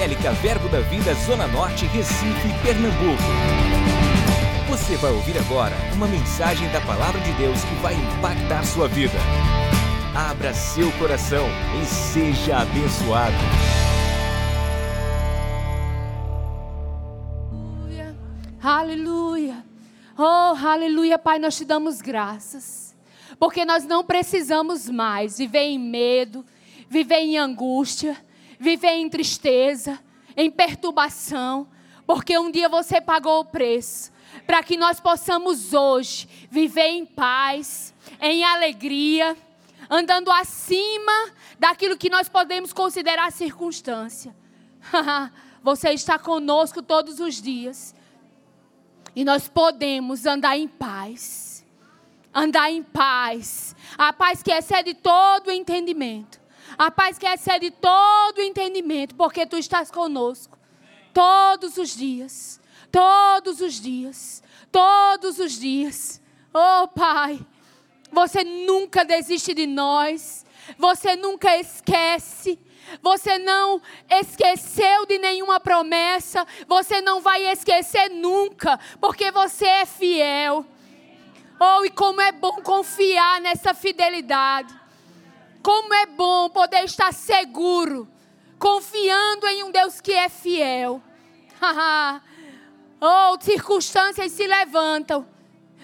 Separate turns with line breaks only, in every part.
Evangélica Verbo da Vida Zona Norte, Recife, Pernambuco. Você vai ouvir agora uma mensagem da Palavra de Deus que vai impactar sua vida. Abra seu coração e seja abençoado.
Aleluia. Oh, aleluia, Pai, nós te damos graças. Porque nós não precisamos mais viver em medo, viver em angústia, viver em tristeza, em perturbação, porque um dia você pagou o preço para que nós possamos hoje viver em paz, em alegria, andando acima daquilo que nós podemos considerar circunstância. você está conosco todos os dias. E nós podemos andar em paz. Andar em paz. A paz que excede todo o entendimento. A paz que excede todo entendimento, porque tu estás conosco todos os dias. Todos os dias. Todos os dias. Oh, Pai, você nunca desiste de nós. Você nunca esquece. Você não esqueceu de nenhuma promessa. Você não vai esquecer nunca, porque você é fiel. Oh, e como é bom confiar nessa fidelidade. Como é bom poder estar seguro, confiando em um Deus que é fiel. oh, circunstâncias se levantam,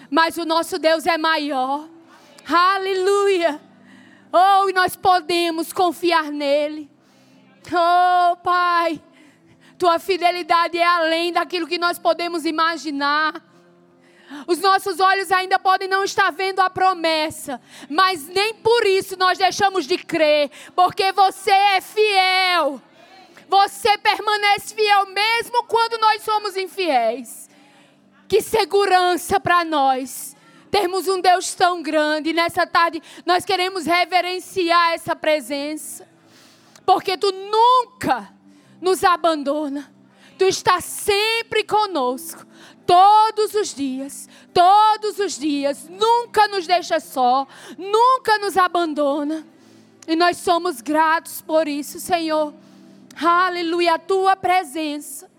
mas o nosso Deus é maior. Aleluia. Oh, e nós podemos confiar nele. Oh, Pai, tua fidelidade é além daquilo que nós podemos imaginar. Os nossos olhos ainda podem não estar vendo a promessa, mas nem por isso nós deixamos de crer, porque você é fiel. Você permanece fiel mesmo quando nós somos infiéis. Que segurança para nós. Termos um Deus tão grande. Nessa tarde nós queremos reverenciar essa presença. Porque tu nunca nos abandona. Tu estás sempre conosco todos os dias, todos os dias, nunca nos deixa só, nunca nos abandona. E nós somos gratos por isso, Senhor. Aleluia, a tua presença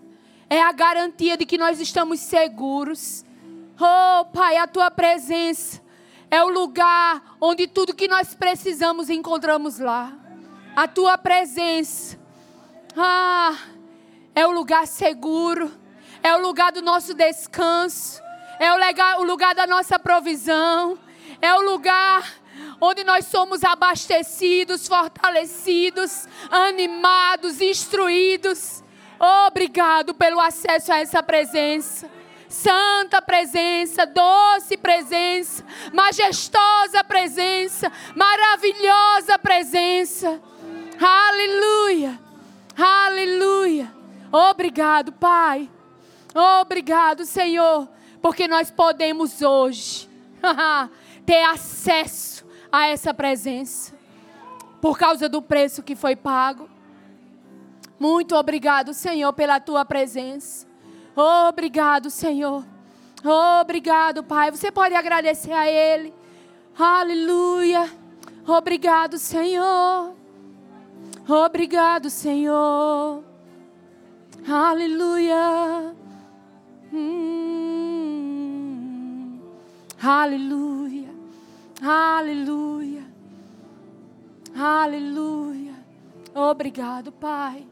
é a garantia de que nós estamos seguros. Oh, Pai, a tua presença é o lugar onde tudo que nós precisamos encontramos lá. A tua presença, ah, é o lugar seguro é o lugar do nosso descanso, é o, lugar, da nossa provisão, é o lugar onde nós somos abastecidos, fortalecidos, animados, instruídos. Obrigado pelo acesso a essa presença. Santa presença, doce presença, majestosa presença, maravilhosa presença. Aleluia, aleluia. Obrigado, Pai. Obrigado, Senhor, porque nós podemos hoje ter acesso a essa presença por causa do preço que foi pago. Muito obrigado, Senhor, pela tua presença. Obrigado, Senhor. Obrigado, Pai. Você pode agradecer a Ele. Aleluia. Obrigado, Senhor. Obrigado, Senhor. Aleluia. Hum, aleluia, aleluia, aleluia. Obrigado, Pai.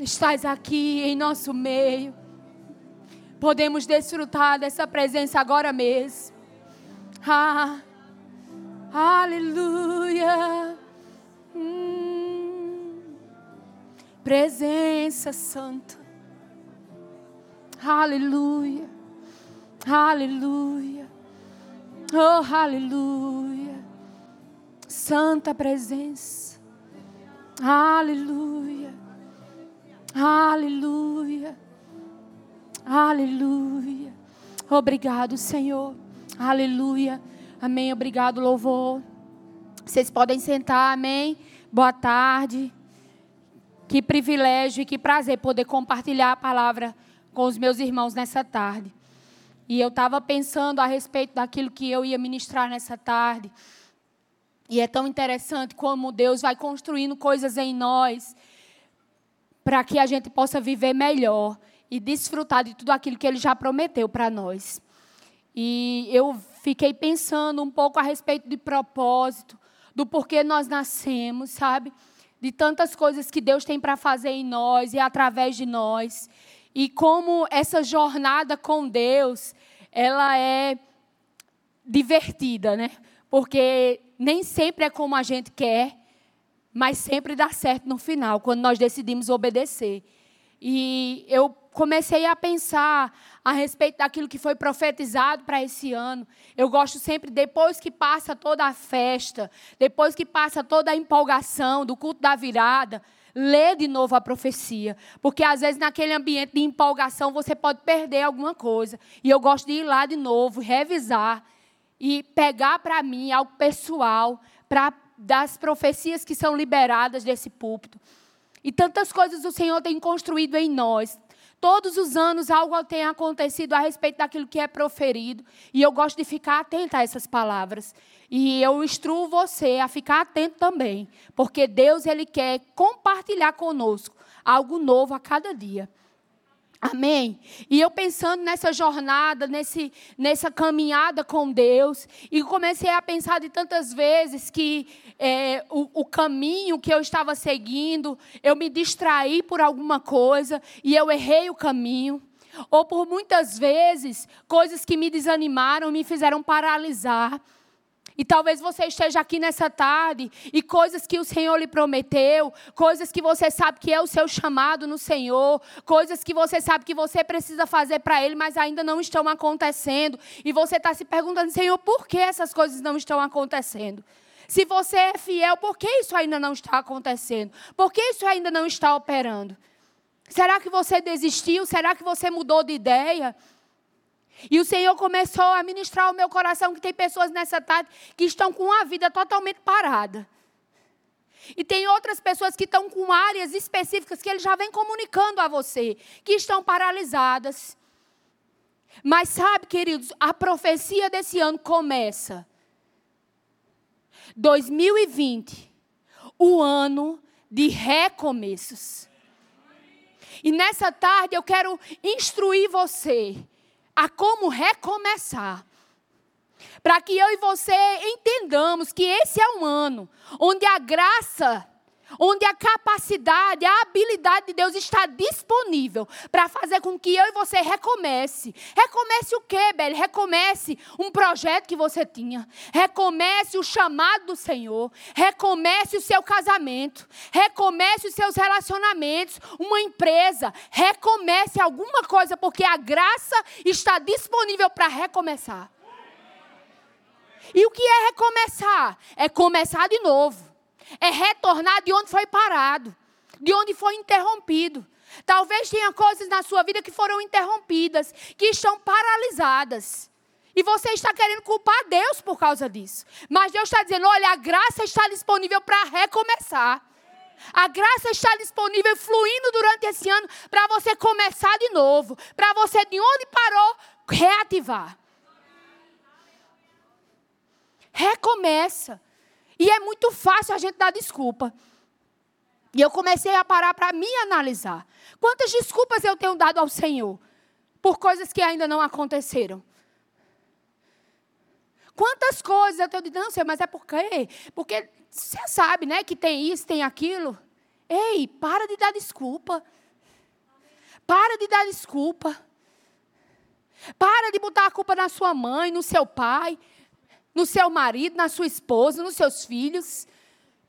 Estás aqui em nosso meio. Podemos desfrutar dessa presença agora mesmo. Ah, aleluia. Hum, presença santa. Aleluia. Aleluia. Oh, aleluia. Santa presença. Aleluia. Aleluia. Aleluia. Obrigado, Senhor. Aleluia. Amém. Obrigado, louvor. Vocês podem sentar, amém. Boa tarde. Que privilégio e que prazer poder compartilhar a palavra com os meus irmãos nessa tarde. E eu estava pensando a respeito daquilo que eu ia ministrar nessa tarde. E é tão interessante como Deus vai construindo coisas em nós para que a gente possa viver melhor e desfrutar de tudo aquilo que Ele já prometeu para nós. E eu fiquei pensando um pouco a respeito de propósito, do porquê nós nascemos, sabe? De tantas coisas que Deus tem para fazer em nós e através de nós. E como essa jornada com Deus, ela é divertida, né? Porque nem sempre é como a gente quer, mas sempre dá certo no final, quando nós decidimos obedecer. E eu comecei a pensar a respeito daquilo que foi profetizado para esse ano. Eu gosto sempre, depois que passa toda a festa, depois que passa toda a empolgação do culto da virada, ler de novo a profecia. Porque às vezes naquele ambiente de empolgação você pode perder alguma coisa. E eu gosto de ir lá de novo, revisar e pegar para mim algo pessoal, para das profecias que são liberadas desse púlpito. E tantas coisas o Senhor tem construído em nós. Todos os anos algo tem acontecido a respeito daquilo que é proferido. E eu gosto de ficar atenta a essas palavras. E eu instruo você a ficar atento também. Porque Deus, Ele quer compartilhar conosco algo novo a cada dia. Amém? E eu pensando nessa jornada, nesse, nessa caminhada com Deus, e comecei a pensar de tantas vezes que é, o, o, caminho que eu estava seguindo, eu me distraí por alguma coisa e eu errei o caminho. Ou por muitas vezes, coisas que me desanimaram, me fizeram paralisar. E talvez você esteja aqui nessa tarde e coisas que o Senhor lhe prometeu, coisas que você sabe que é o seu chamado no Senhor, coisas que você sabe que você precisa fazer para Ele, mas ainda não estão acontecendo. E você está se perguntando, Senhor, por que essas coisas não estão acontecendo? Se você é fiel, por que isso ainda não está acontecendo? Por que isso ainda não está operando? Será que você desistiu? Será que você mudou de ideia? E o Senhor começou a ministrar ao meu coração que tem pessoas nessa tarde que estão com a vida totalmente parada. E tem outras pessoas que estão com áreas específicas que ele já vem comunicando a você, que estão paralisadas. Mas sabe, queridos, a profecia desse ano começa 2020, o ano de recomeços. E nessa tarde eu quero instruir você a como recomeçar. Para que eu e você entendamos que esse é um ano onde a graça onde a capacidade, a habilidade de Deus está disponível para fazer com que eu e você recomece. Recomece o quê, Beli? Recomece um projeto que você tinha. Recomece o chamado do Senhor. Recomece o seu casamento. Recomece os seus relacionamentos. Uma empresa. Recomece alguma coisa, porque a graça está disponível para recomeçar. E o que é recomeçar? É começar de novo é retornar de onde foi parado, de onde foi interrompido. Talvez tenha coisas na sua vida que foram interrompidas, que estão paralisadas. E você está querendo culpar Deus por causa disso. Mas Deus está dizendo: olha, a graça está disponível para recomeçar. A graça está disponível, fluindo durante esse ano, para você começar de novo. Para você, de onde parou, reativar. Recomeça. E é muito fácil a gente dar desculpa. E eu comecei a parar para me analisar. Quantas desculpas eu tenho dado ao Senhor por coisas que ainda não aconteceram? Quantas coisas eu tenho dito, não, Senhor, mas é por quê? Porque você sabe, né, que tem isso, tem aquilo. Ei, para de dar desculpa. Para de dar desculpa. Para de botar a culpa na sua mãe, no seu pai no seu marido, na sua esposa, nos seus filhos.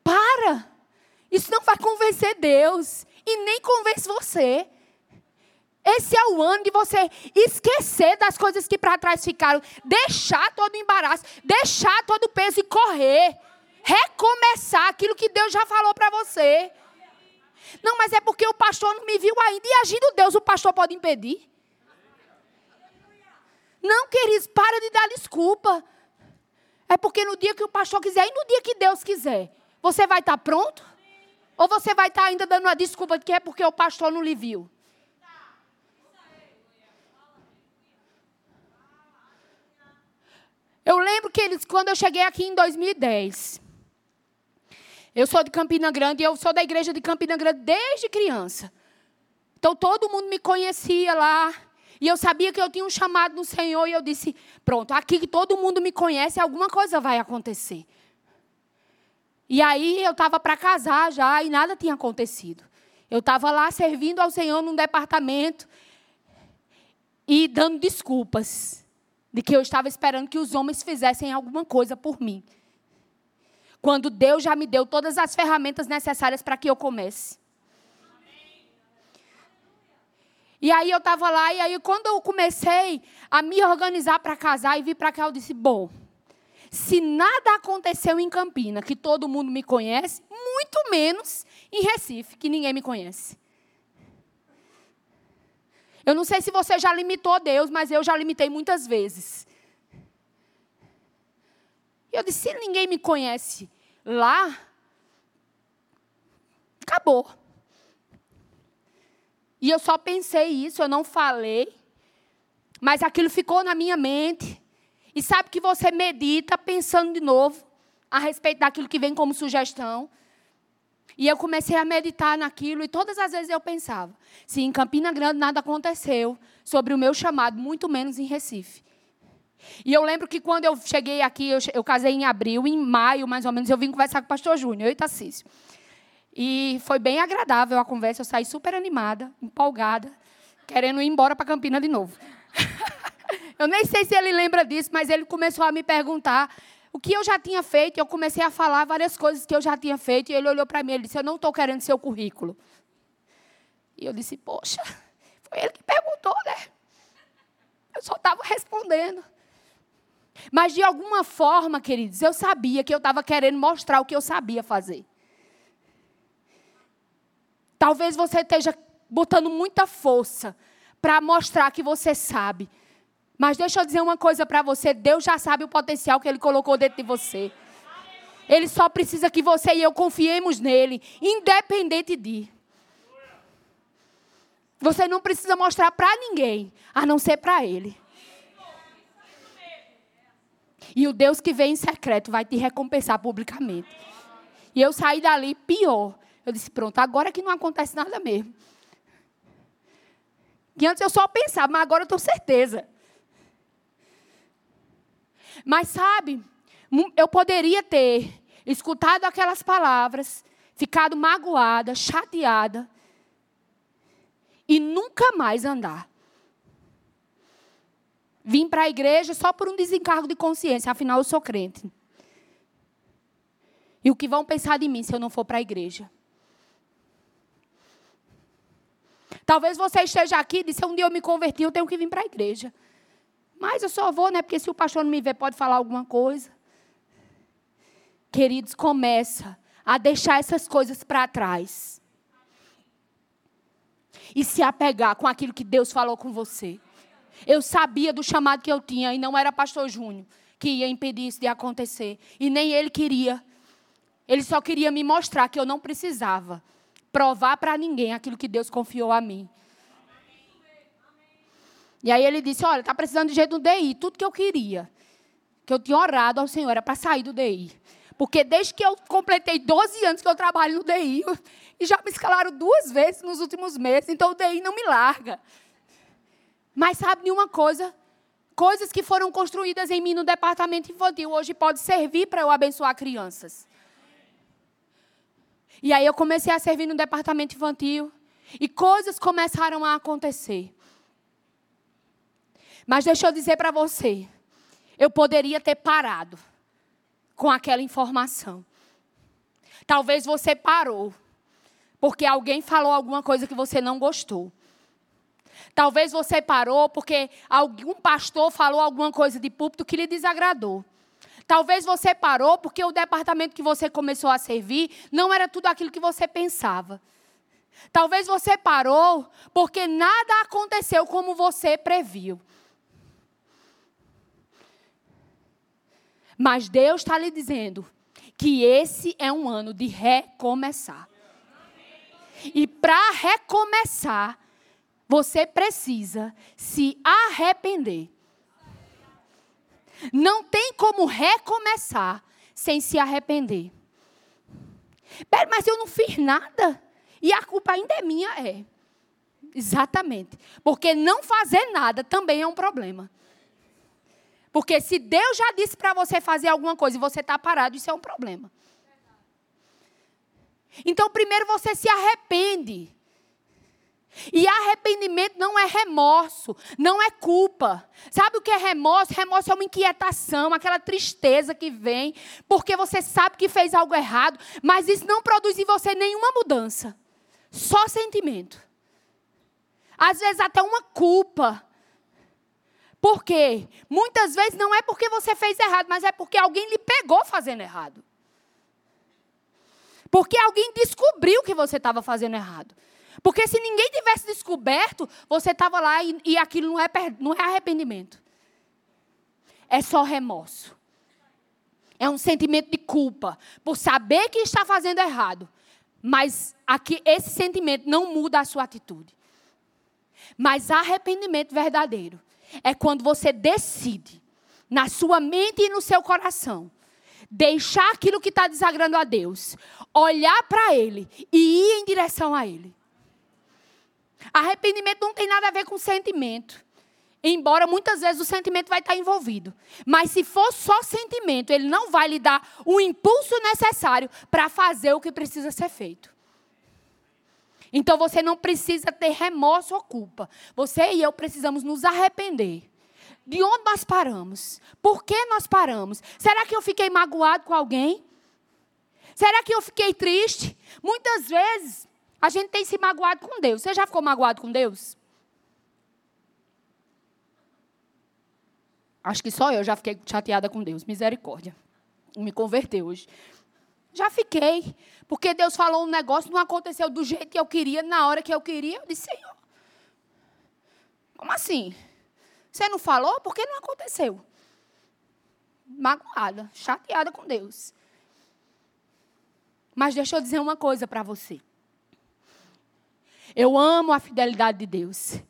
Para! Isso não vai convencer Deus e nem convence você. Esse é o ano de você esquecer das coisas que para trás ficaram, deixar todo o embaraço, deixar todo o peso e correr. Recomeçar aquilo que Deus já falou para você. Não, mas é porque o pastor não me viu ainda. E agindo Deus, o pastor pode impedir? Não, queridos, para de dar desculpa. É porque no dia que o pastor quiser e no dia que Deus quiser, você vai estar pronto? Ou você vai estar ainda dando uma desculpa de que é porque o pastor não lhe viu? Eu lembro que eles, quando eu cheguei aqui em 2010, eu sou de Campina Grande e eu sou da igreja de Campina Grande desde criança. Então todo mundo me conhecia lá. E eu sabia que eu tinha um chamado no Senhor. E eu disse: pronto, aqui que todo mundo me conhece, alguma coisa vai acontecer. E aí eu estava para casar já e nada tinha acontecido. Eu estava lá servindo ao Senhor num departamento e dando desculpas de que eu estava esperando que os homens fizessem alguma coisa por mim. Quando Deus já me deu todas as ferramentas necessárias para que eu comece. E aí eu estava lá, e aí quando eu comecei a me organizar para casar e vir para cá, eu disse: bom, se nada aconteceu em Campina, que todo mundo me conhece, muito menos em Recife, que ninguém me conhece. Eu não sei se você já limitou Deus, mas eu já limitei muitas vezes. E eu disse: se ninguém me conhece lá, acabou. E eu só pensei isso, eu não falei, mas aquilo ficou na minha mente. E sabe que você medita pensando de novo a respeito daquilo que vem como sugestão. E eu comecei a meditar naquilo e todas as vezes eu pensava: se em Campina Grande nada aconteceu sobre o meu chamado, muito menos em Recife. E eu lembro que quando eu cheguei aqui, eu, eu casei em abril, em maio mais ou menos, eu vim conversar com o pastor Júnior, eu e Tassício. E foi bem agradável a conversa, eu saí super animada, empolgada, querendo ir embora para Campina de novo. Eu nem sei se ele lembra disso, mas ele começou a me perguntar o que eu já tinha feito. Eu comecei a falar várias coisas que eu já tinha feito. E ele olhou para mim e disse: Eu não estou querendo seu currículo. E eu disse: Poxa, foi ele que perguntou, né? Eu só estava respondendo. Mas de alguma forma, queridos, eu sabia que eu estava querendo mostrar o que eu sabia fazer. Talvez você esteja botando muita força para mostrar que você sabe. Mas deixa eu dizer uma coisa para você: Deus já sabe o potencial que Ele colocou dentro de você. Ele só precisa que você e eu confiemos nele, independente de. Você não precisa mostrar para ninguém, a não ser para Ele. E o Deus que vem em secreto vai te recompensar publicamente. E eu saí dali pior. Eu disse: pronto, agora que não acontece nada mesmo. Que antes eu só pensava, mas agora eu tenho certeza. Mas sabe, eu poderia ter escutado aquelas palavras, ficado magoada, chateada e nunca mais andar. Vim para a igreja só por um desencargo de consciência, afinal eu sou crente. E o que vão pensar de mim se eu não for para a igreja? Talvez você esteja aqui e disse, um dia eu me converti, eu tenho que vir para a igreja. Mas eu só vou, né? Porque se o pastor não me ver, pode falar alguma coisa. Queridos, começa a deixar essas coisas para trás. E se apegar com aquilo que Deus falou com você. Eu sabia do chamado que eu tinha e não era pastor Júnior que ia impedir isso de acontecer. E nem ele queria. Ele só queria me mostrar que eu não precisava provar para ninguém aquilo que Deus confiou a mim. E aí ele disse: Olha, está precisando de jeito no DI. Tudo que eu queria, que eu tinha orado ao Senhor, era para sair do DI. Porque desde que eu completei 12 anos que eu trabalho no DI, e já me escalaram duas vezes nos últimos meses, então o DI não me larga. Mas sabe de uma coisa? Coisas que foram construídas em mim no departamento infantil hoje pode servir para eu abençoar crianças. E aí eu comecei a servir no departamento infantil e coisas começaram a acontecer. Mas deixa eu dizer para você, eu poderia ter parado com aquela informação. Talvez você parou porque alguém falou alguma coisa que você não gostou. Talvez você parou porque algum pastor falou alguma coisa de púlpito que lhe desagradou. Talvez você parou porque o departamento que você começou a servir não era tudo aquilo que você pensava. Talvez você parou porque nada aconteceu como você previu. Mas Deus está lhe dizendo que esse é um ano de recomeçar. E para recomeçar, você precisa se arrepender. Não tem como recomeçar sem se arrepender. Pera, mas eu não fiz nada. E a culpa ainda é minha, é. Exatamente. Porque não fazer nada também é um problema. Porque se Deus já disse para você fazer alguma coisa e você está parado, isso é um problema. Então, primeiro você se arrepende. E arrependimento não é remorso, não é culpa. Sabe o que é remorso? Remorso é uma inquietação, aquela tristeza que vem, porque você sabe que fez algo errado, mas isso não produz em você nenhuma mudança. Só sentimento. Às vezes até uma culpa. Por quê? Muitas vezes não é porque você fez errado, mas é porque alguém lhe pegou fazendo errado. Porque alguém descobriu que você estava fazendo errado. Porque se ninguém tivesse descoberto, você estava lá e, e aquilo não é, não é arrependimento. É só remorso. É um sentimento de culpa por saber que está fazendo errado. Mas aqui, esse sentimento não muda a sua atitude. Mas arrependimento verdadeiro é quando você decide, na sua mente e no seu coração, deixar aquilo que está desagradando a Deus, olhar para Ele e ir em direção a Ele. Arrependimento não tem nada a ver com sentimento. Embora muitas vezes o sentimento vai estar envolvido. Mas se for só sentimento, ele não vai lhe dar o impulso necessário para fazer o que precisa ser feito. Então você não precisa ter remorso ou culpa. Você e eu precisamos nos arrepender. De onde nós paramos? Por que nós paramos? Será que eu fiquei magoado com alguém? Será que eu fiquei triste? Muitas vezes a gente tem se magoado com Deus. Você já ficou magoado com Deus? Acho que só eu já fiquei chateada com Deus. Misericórdia. Me converteu hoje. Já fiquei. Porque Deus falou um negócio, não aconteceu do jeito que eu queria, na hora que eu queria. Eu disse, Senhor, como assim? Você não falou? Por que não aconteceu? Magoada, chateada com Deus. Mas deixa eu dizer uma coisa para você. Eu amo a fidelidade de Deus.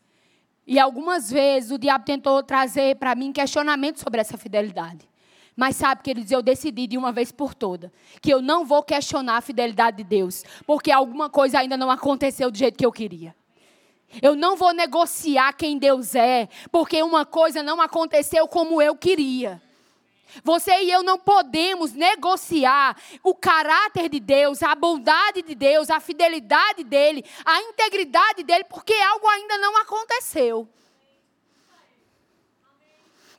E algumas vezes o diabo tentou trazer para mim questionamentos sobre essa fidelidade. Mas sabe, queridos, eu decidi de uma vez por toda que eu não vou questionar a fidelidade de Deus, porque alguma coisa ainda não aconteceu do jeito que eu queria. Eu não vou negociar quem Deus é, porque uma coisa não aconteceu como eu queria. Você e eu não podemos negociar o caráter de Deus, a bondade de Deus, a fidelidade dele, a integridade dele, porque algo ainda não aconteceu.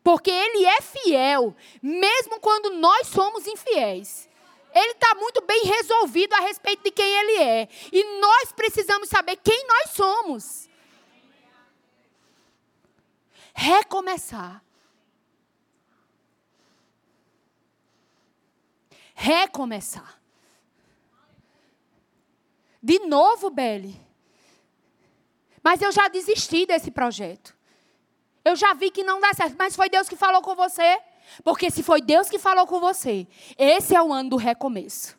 Porque Ele é fiel, mesmo quando nós somos infiéis. Ele está muito bem resolvido a respeito de quem Ele é. E nós precisamos saber quem nós somos. Recomeçar. Recomeçar. De novo, Beli. Mas eu já desisti desse projeto. Eu já vi que não dá certo, mas foi Deus que falou com você. Porque se foi Deus que falou com você, esse é o ano do recomeço.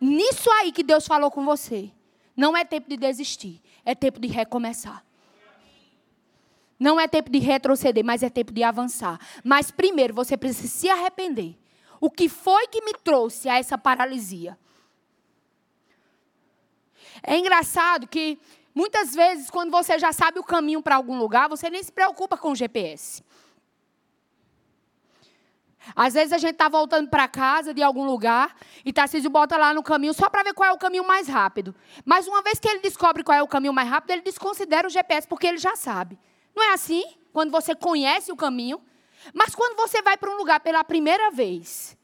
Nisso aí que Deus falou com você, não é tempo de desistir, é tempo de recomeçar. Não é tempo de retroceder, mas é tempo de avançar. Mas primeiro você precisa se arrepender. O que foi que me trouxe a essa paralisia? É engraçado que Muitas vezes, quando você já sabe o caminho para algum lugar, você nem se preocupa com o GPS. Às vezes a gente está voltando para casa de algum lugar e Tarcísio bota lá no caminho só para ver qual é o caminho mais rápido. Mas uma vez que ele descobre qual é o caminho mais rápido, ele desconsidera o GPS porque ele já sabe. Não é assim? Quando você conhece o caminho. Mas quando você vai para um lugar pela primeira vez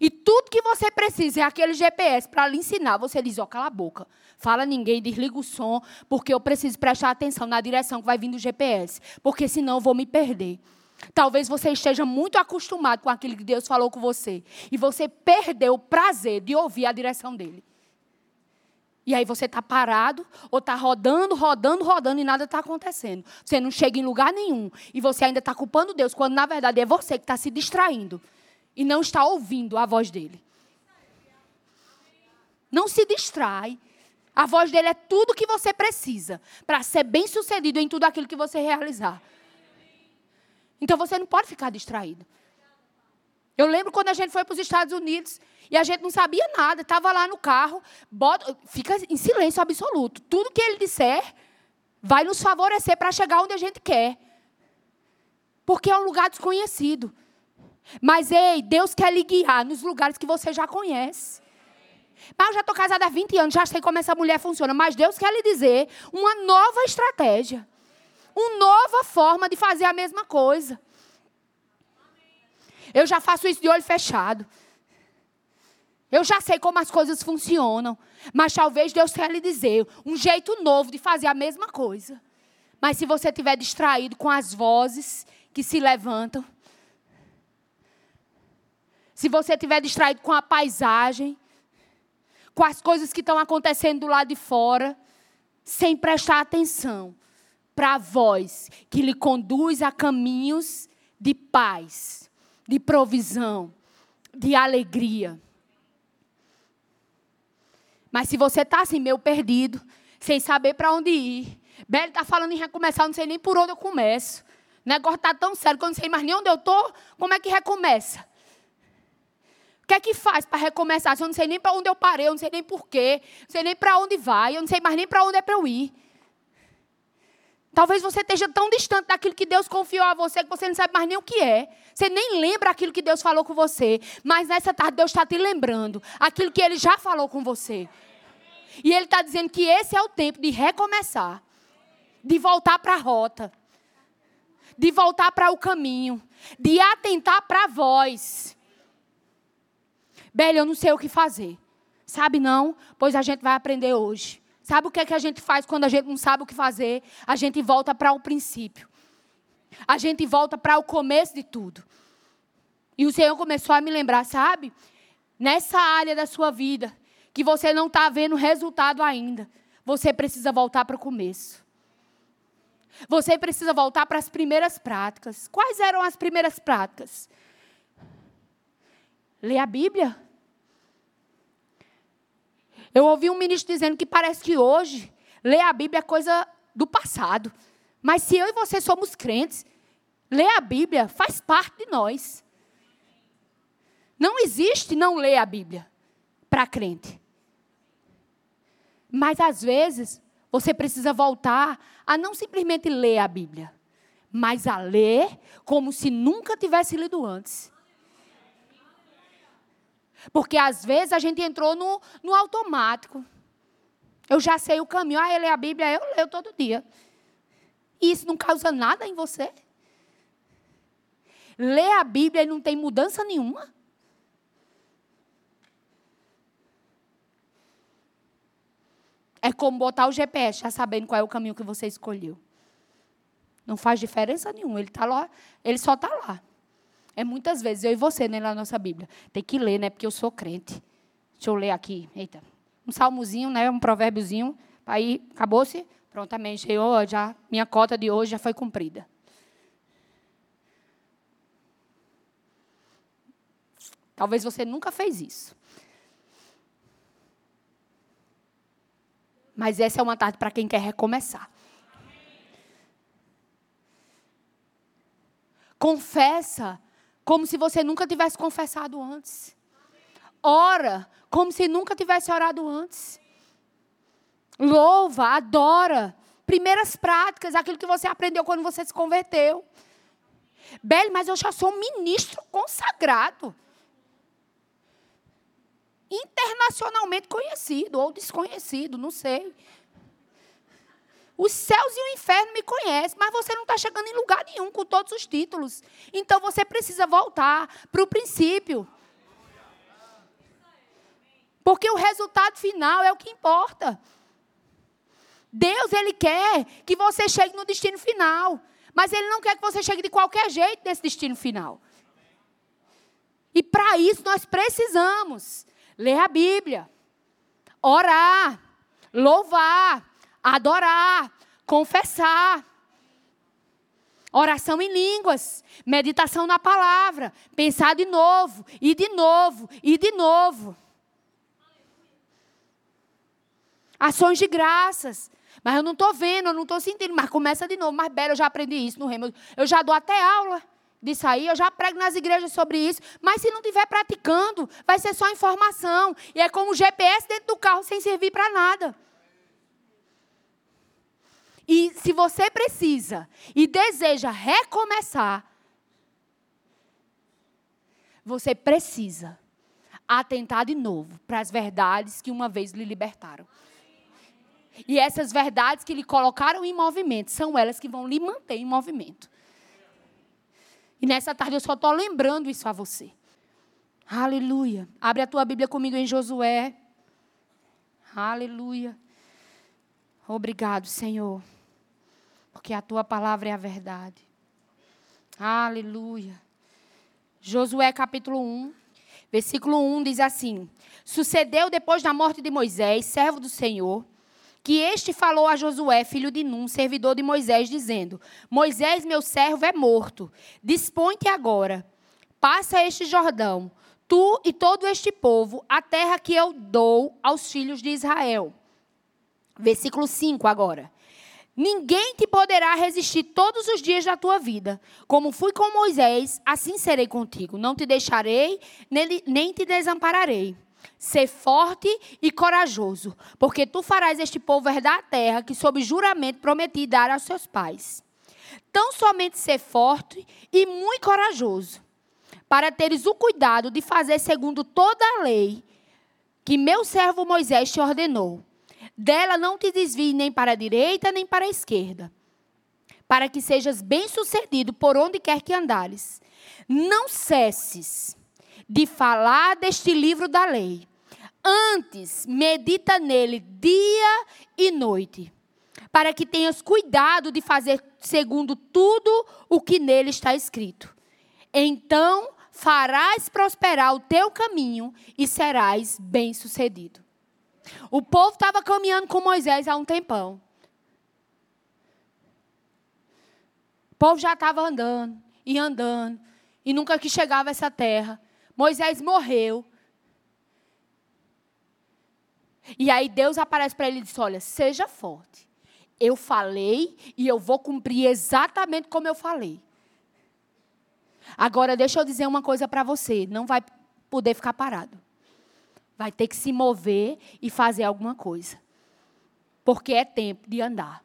e tudo que você precisa é aquele GPS para lhe ensinar, você diz: ó, oh, cala a boca. Fala ninguém, desliga o som, porque eu preciso prestar atenção na direção que vai vindo o GPS, porque senão eu vou me perder. Talvez você esteja muito acostumado com aquilo que Deus falou com você e você perdeu o prazer de ouvir a direção dele. E aí você está parado ou está rodando, rodando, rodando e nada está acontecendo. Você não chega em lugar nenhum e você ainda está culpando Deus, quando na verdade é você que está se distraindo e não está ouvindo a voz dele. Não se distrai. A voz dele é tudo que você precisa para ser bem sucedido em tudo aquilo que você realizar. Então você não pode ficar distraído. Eu lembro quando a gente foi para os Estados Unidos e a gente não sabia nada, estava lá no carro, bota, fica em silêncio absoluto. Tudo que ele disser vai nos favorecer para chegar onde a gente quer. Porque é um lugar desconhecido. Mas, ei, Deus quer lhe guiar nos lugares que você já conhece. Mas eu já estou casada há 20 anos, já sei como essa mulher funciona. Mas Deus quer lhe dizer uma nova estratégia. Uma nova forma de fazer a mesma coisa. Eu já faço isso de olho fechado. Eu já sei como as coisas funcionam. Mas talvez Deus quer lhe dizer um jeito novo de fazer a mesma coisa. Mas se você estiver distraído com as vozes que se levantam, se você estiver distraído com a paisagem, com as coisas que estão acontecendo do lado de fora, sem prestar atenção para a voz que lhe conduz a caminhos de paz, de provisão, de alegria. Mas se você está assim, meio perdido, sem saber para onde ir, Bela está falando em recomeçar, não sei nem por onde eu começo. O negócio está tão sério que eu não sei mais nem onde eu estou, como é que recomeça? que é que faz para recomeçar? Se eu não sei nem para onde eu parei, eu não sei nem porquê, não sei nem para onde vai, eu não sei mais nem para onde é para eu ir. Talvez você esteja tão distante daquilo que Deus confiou a você que você não sabe mais nem o que é. Você nem lembra aquilo que Deus falou com você. Mas nessa tarde Deus está te lembrando aquilo que Ele já falou com você. E Ele está dizendo que esse é o tempo de recomeçar, de voltar para a rota, de voltar para o caminho, de atentar para a voz Bela, eu não sei o que fazer. Sabe não? Pois a gente vai aprender hoje. Sabe o que, é que a gente faz quando a gente não sabe o que fazer? A gente volta para o princípio. A gente volta para o começo de tudo. E o Senhor começou a me lembrar, sabe? Nessa área da sua vida, que você não está vendo resultado ainda, você precisa voltar para o começo. Você precisa voltar para as primeiras práticas. Quais eram as primeiras práticas? Ler a Bíblia. Eu ouvi um ministro dizendo que parece que hoje ler a Bíblia é coisa do passado. Mas se eu e você somos crentes, ler a Bíblia faz parte de nós. Não existe não ler a Bíblia para crente. Mas às vezes você precisa voltar a não simplesmente ler a Bíblia, mas a ler como se nunca tivesse lido antes. Porque às vezes a gente entrou no, no automático. Eu já sei o caminho. Ah, ele é a Bíblia, eu leio todo dia. E isso não causa nada em você? Ler a Bíblia e não tem mudança nenhuma? É como botar o GPS, já sabendo qual é o caminho que você escolheu. Não faz diferença nenhuma. Ele tá lá, ele só está lá. É muitas vezes, eu e você, né, na nossa Bíblia. Tem que ler, né, porque eu sou crente. Deixa eu ler aqui. Eita. Um salmozinho, né, um provérbiozinho. Aí, acabou-se. Prontamente, Senhor, já, minha cota de hoje já foi cumprida. Talvez você nunca fez isso. Mas essa é uma tarde para quem quer recomeçar. Confessa como se você nunca tivesse confessado antes. Ora, como se nunca tivesse orado antes. Louva, adora. Primeiras práticas, aquilo que você aprendeu quando você se converteu. Beli, mas eu já sou um ministro consagrado. Internacionalmente conhecido ou desconhecido, não sei. Os céus e o inferno me conhecem, mas você não está chegando em lugar nenhum com todos os títulos. Então você precisa voltar para o princípio. Porque o resultado final é o que importa. Deus, Ele quer que você chegue no destino final. Mas Ele não quer que você chegue de qualquer jeito nesse destino final. E para isso nós precisamos ler a Bíblia, orar, louvar, adorar, confessar. Oração em línguas, meditação na palavra, pensar de novo, e de novo, e de novo. Ações de graças. Mas eu não estou vendo, eu não estou sentindo. Mas começa de novo. Mas, Bela, eu já aprendi isso no Remo. Eu já dou até aula disso aí, eu já prego nas igrejas sobre isso, mas se não estiver praticando, vai ser só informação. E é como o GPS dentro do carro sem servir para nada. E se você precisa e deseja recomeçar, você precisa atentar de novo para as verdades que uma vez lhe libertaram. E essas verdades que lhe colocaram em movimento são elas que vão lhe manter em movimento. E nessa tarde eu só estou lembrando isso a você. Aleluia. Abre a tua Bíblia comigo em Josué. Aleluia. Obrigado, Senhor. Porque a tua palavra é a verdade. Aleluia. Josué capítulo 1, versículo 1 diz assim: Sucedeu depois da morte de Moisés, servo do Senhor, que este falou a Josué, filho de Num, servidor de Moisés, dizendo: Moisés, meu servo, é morto. Dispõe-te agora, passa este Jordão, tu e todo este povo, a terra que eu dou aos filhos de Israel. Versículo 5 agora. Ninguém te poderá resistir todos os dias da tua vida. Como fui com Moisés, assim serei contigo. Não te deixarei, nem te desampararei. Ser forte e corajoso, porque tu farás este povo herdar a terra que, sob juramento, prometi dar aos seus pais. Tão somente ser forte e muito corajoso, para teres o cuidado de fazer segundo toda a lei que meu servo Moisés te ordenou. Dela não te desvie nem para a direita nem para a esquerda, para que sejas bem-sucedido por onde quer que andares. Não cesses de falar deste livro da lei. Antes, medita nele dia e noite, para que tenhas cuidado de fazer segundo tudo o que nele está escrito. Então farás prosperar o teu caminho e serás bem-sucedido. O povo estava caminhando com Moisés há um tempão. O povo já estava andando e andando, e nunca que chegava essa terra. Moisés morreu. E aí Deus aparece para ele e diz: Olha, seja forte. Eu falei e eu vou cumprir exatamente como eu falei. Agora, deixa eu dizer uma coisa para você: não vai poder ficar parado. Vai ter que se mover e fazer alguma coisa. Porque é tempo de andar.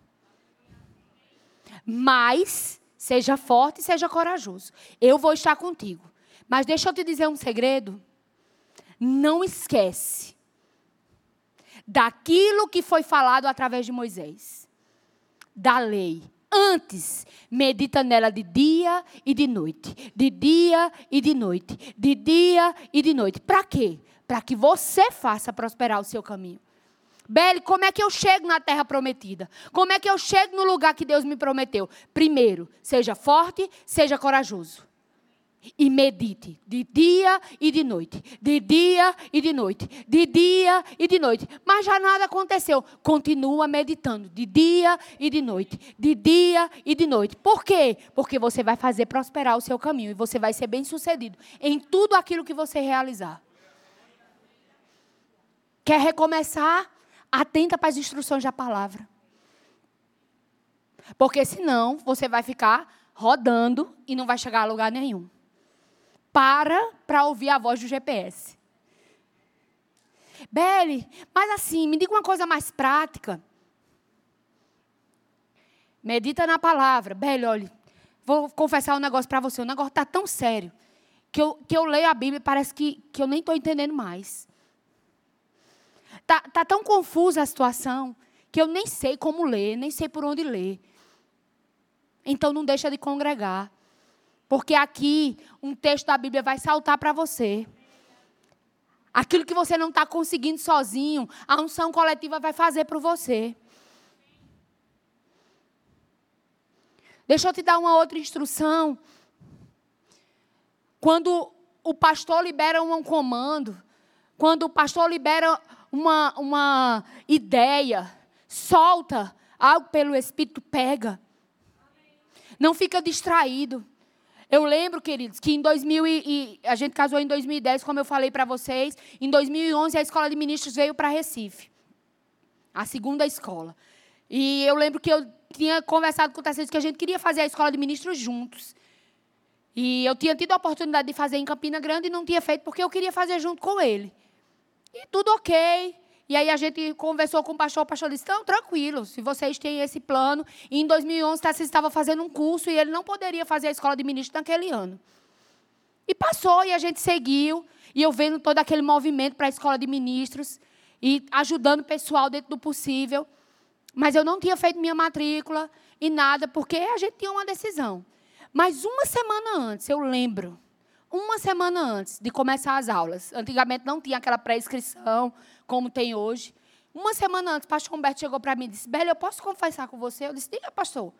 Mas, seja forte e seja corajoso. Eu vou estar contigo. Mas deixa eu te dizer um segredo. Não esquece daquilo que foi falado através de Moisés, da lei. Antes, medita nela de dia e de noite, de dia e de noite, de dia e de noite. Para quê? Para que você faça prosperar o seu caminho. Beli, como é que eu chego na terra prometida? Como é que eu chego no lugar que Deus me prometeu? Primeiro, seja forte, seja corajoso e medite de dia e de noite, de dia e de noite, de dia e de noite. Mas já nada aconteceu. Continua meditando de dia e de noite, de dia e de noite. Por quê? Porque você vai fazer prosperar o seu caminho e você vai ser bem-sucedido em tudo aquilo que você realizar. Quer recomeçar? Atenta para as instruções da palavra. Porque senão você vai ficar rodando e não vai chegar a lugar nenhum para para ouvir a voz do GPS. Beli, mas assim, me diga uma coisa mais prática. Medita na palavra. Beli, olha, vou confessar um negócio para você. O negócio está tão sério que eu, que eu leio a Bíblia e parece que, que eu nem estou entendendo mais. Está tá tão confusa a situação que eu nem sei como ler, nem sei por onde ler. Então não deixa de congregar. Porque aqui um texto da Bíblia vai saltar para você. Aquilo que você não está conseguindo sozinho, a unção coletiva vai fazer por você. Deixa eu te dar uma outra instrução. Quando o pastor libera um comando, quando o pastor libera uma, uma ideia, solta algo pelo Espírito, pega. Não fica distraído. Eu lembro, queridos, que em 2000 e, e a gente casou em 2010, como eu falei para vocês. Em 2011 a escola de ministros veio para Recife, a segunda escola. E eu lembro que eu tinha conversado com o Tarcísio que a gente queria fazer a escola de ministros juntos. E eu tinha tido a oportunidade de fazer em Campina Grande e não tinha feito porque eu queria fazer junto com ele. E tudo ok. E aí a gente conversou com o pastor, o pastor disse, não, tranquilo, se vocês têm esse plano. E em 2011, Tarcísio estava fazendo um curso e ele não poderia fazer a escola de ministro naquele ano. E passou, e a gente seguiu. E eu vendo todo aquele movimento para a escola de ministros e ajudando o pessoal dentro do possível. Mas eu não tinha feito minha matrícula e nada, porque a gente tinha uma decisão. Mas uma semana antes, eu lembro, uma semana antes de começar as aulas, antigamente não tinha aquela pré-inscrição, como tem hoje. Uma semana antes, o pastor Humberto chegou para mim e disse: Bela, eu posso confessar com você? Eu disse: Diga, pastor.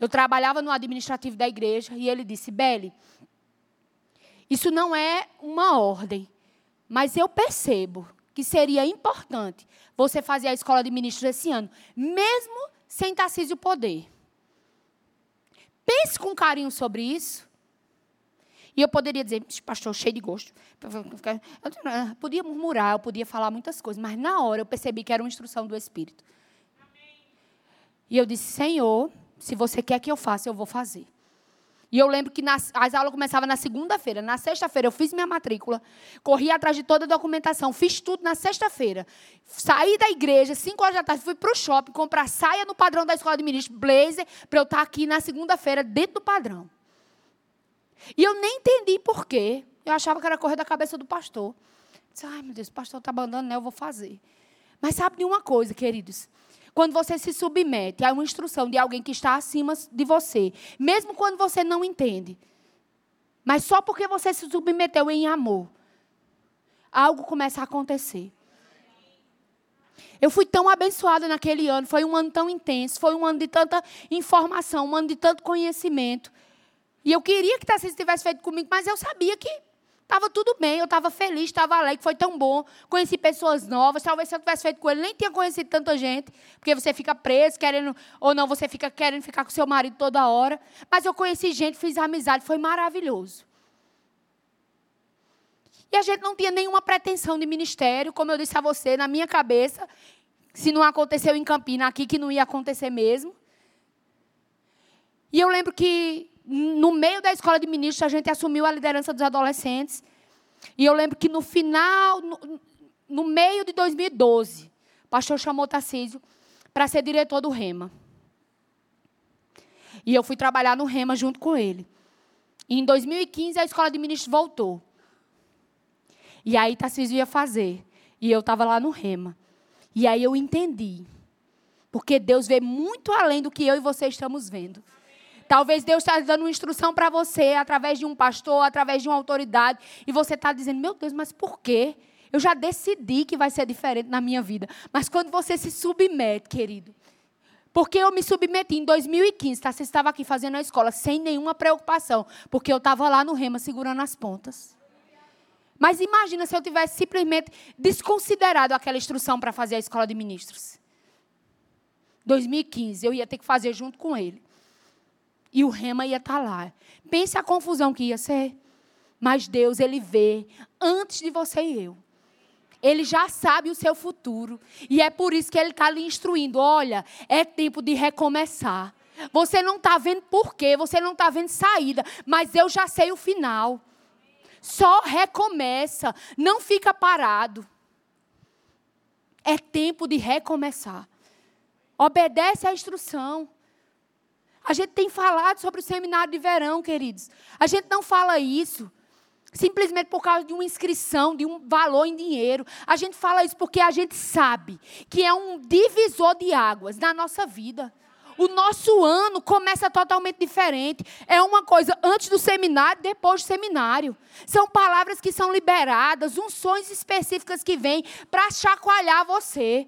Eu trabalhava no administrativo da igreja e ele disse: Bele, isso não é uma ordem, mas eu percebo que seria importante você fazer a escola de ministros esse ano, mesmo sem Tarcísio poder. Pense com carinho sobre isso. E eu poderia dizer, pastor, cheio de gosto. Eu podia murmurar, eu podia falar muitas coisas, mas na hora eu percebi que era uma instrução do Espírito. E eu disse, Senhor, se você quer que eu faça, eu vou fazer. E eu lembro que nas, as aulas começavam na segunda-feira. Na sexta-feira eu fiz minha matrícula, corri atrás de toda a documentação, fiz tudo na sexta-feira. Saí da igreja, cinco horas da tarde, fui para o shopping comprar saia no padrão da escola de ministro, blazer, para eu estar aqui na segunda-feira, dentro do padrão. E eu nem entendi por quê. Eu achava que era correr da cabeça do pastor. Disse, ai, meu Deus, o pastor está abandonando, né? Eu vou fazer. Mas sabe de uma coisa, queridos? Quando você se submete a uma instrução de alguém que está acima de você, mesmo quando você não entende, mas só porque você se submeteu em amor, algo começa a acontecer. Eu fui tão abençoada naquele ano, foi um ano tão intenso, foi um ano de tanta informação, um ano de tanto conhecimento. E eu queria que Tarcísio tivesse feito comigo, mas eu sabia que estava tudo bem, eu estava feliz, estava alegre, foi tão bom. Conheci pessoas novas. Talvez se eu tivesse feito com ele, nem tinha conhecido tanta gente, porque você fica preso, querendo, ou não, você fica querendo ficar com seu marido toda hora. Mas eu conheci gente, fiz amizade, foi maravilhoso. E a gente não tinha nenhuma pretensão de ministério, como eu disse a você, na minha cabeça, se não aconteceu em Campina aqui, que não ia acontecer mesmo. E eu lembro que no meio da escola de ministros, a gente assumiu a liderança dos adolescentes. E eu lembro que no final, no, no meio de 2012, o pastor chamou Tarcísio para ser diretor do Rema. E eu fui trabalhar no Rema junto com ele. E em 2015, a escola de ministros voltou. E aí Tarcísio ia fazer. E eu estava lá no Rema. E aí eu entendi. Porque Deus vê muito além do que eu e você estamos vendo. Talvez Deus está dando uma instrução para você através de um pastor, através de uma autoridade, e você está dizendo: Meu Deus, mas por quê? Eu já decidi que vai ser diferente na minha vida. Mas quando você se submete, querido, porque eu me submeti em 2015, tá? Você estava aqui fazendo a escola sem nenhuma preocupação, porque eu estava lá no rema segurando as pontas. Mas imagina se eu tivesse simplesmente desconsiderado aquela instrução para fazer a escola de ministros. 2015, eu ia ter que fazer junto com ele. E o rema ia estar tá lá. Pense a confusão que ia ser. Mas Deus, Ele vê antes de você e eu. Ele já sabe o seu futuro. E é por isso que Ele está lhe instruindo. Olha, é tempo de recomeçar. Você não está vendo porquê, você não está vendo saída. Mas eu já sei o final. Só recomeça. Não fica parado. É tempo de recomeçar. Obedece à instrução. A gente tem falado sobre o seminário de verão, queridos. A gente não fala isso simplesmente por causa de uma inscrição, de um valor em dinheiro. A gente fala isso porque a gente sabe que é um divisor de águas na nossa vida. O nosso ano começa totalmente diferente. É uma coisa antes do seminário, depois do seminário. São palavras que são liberadas, unções específicas que vêm para chacoalhar você.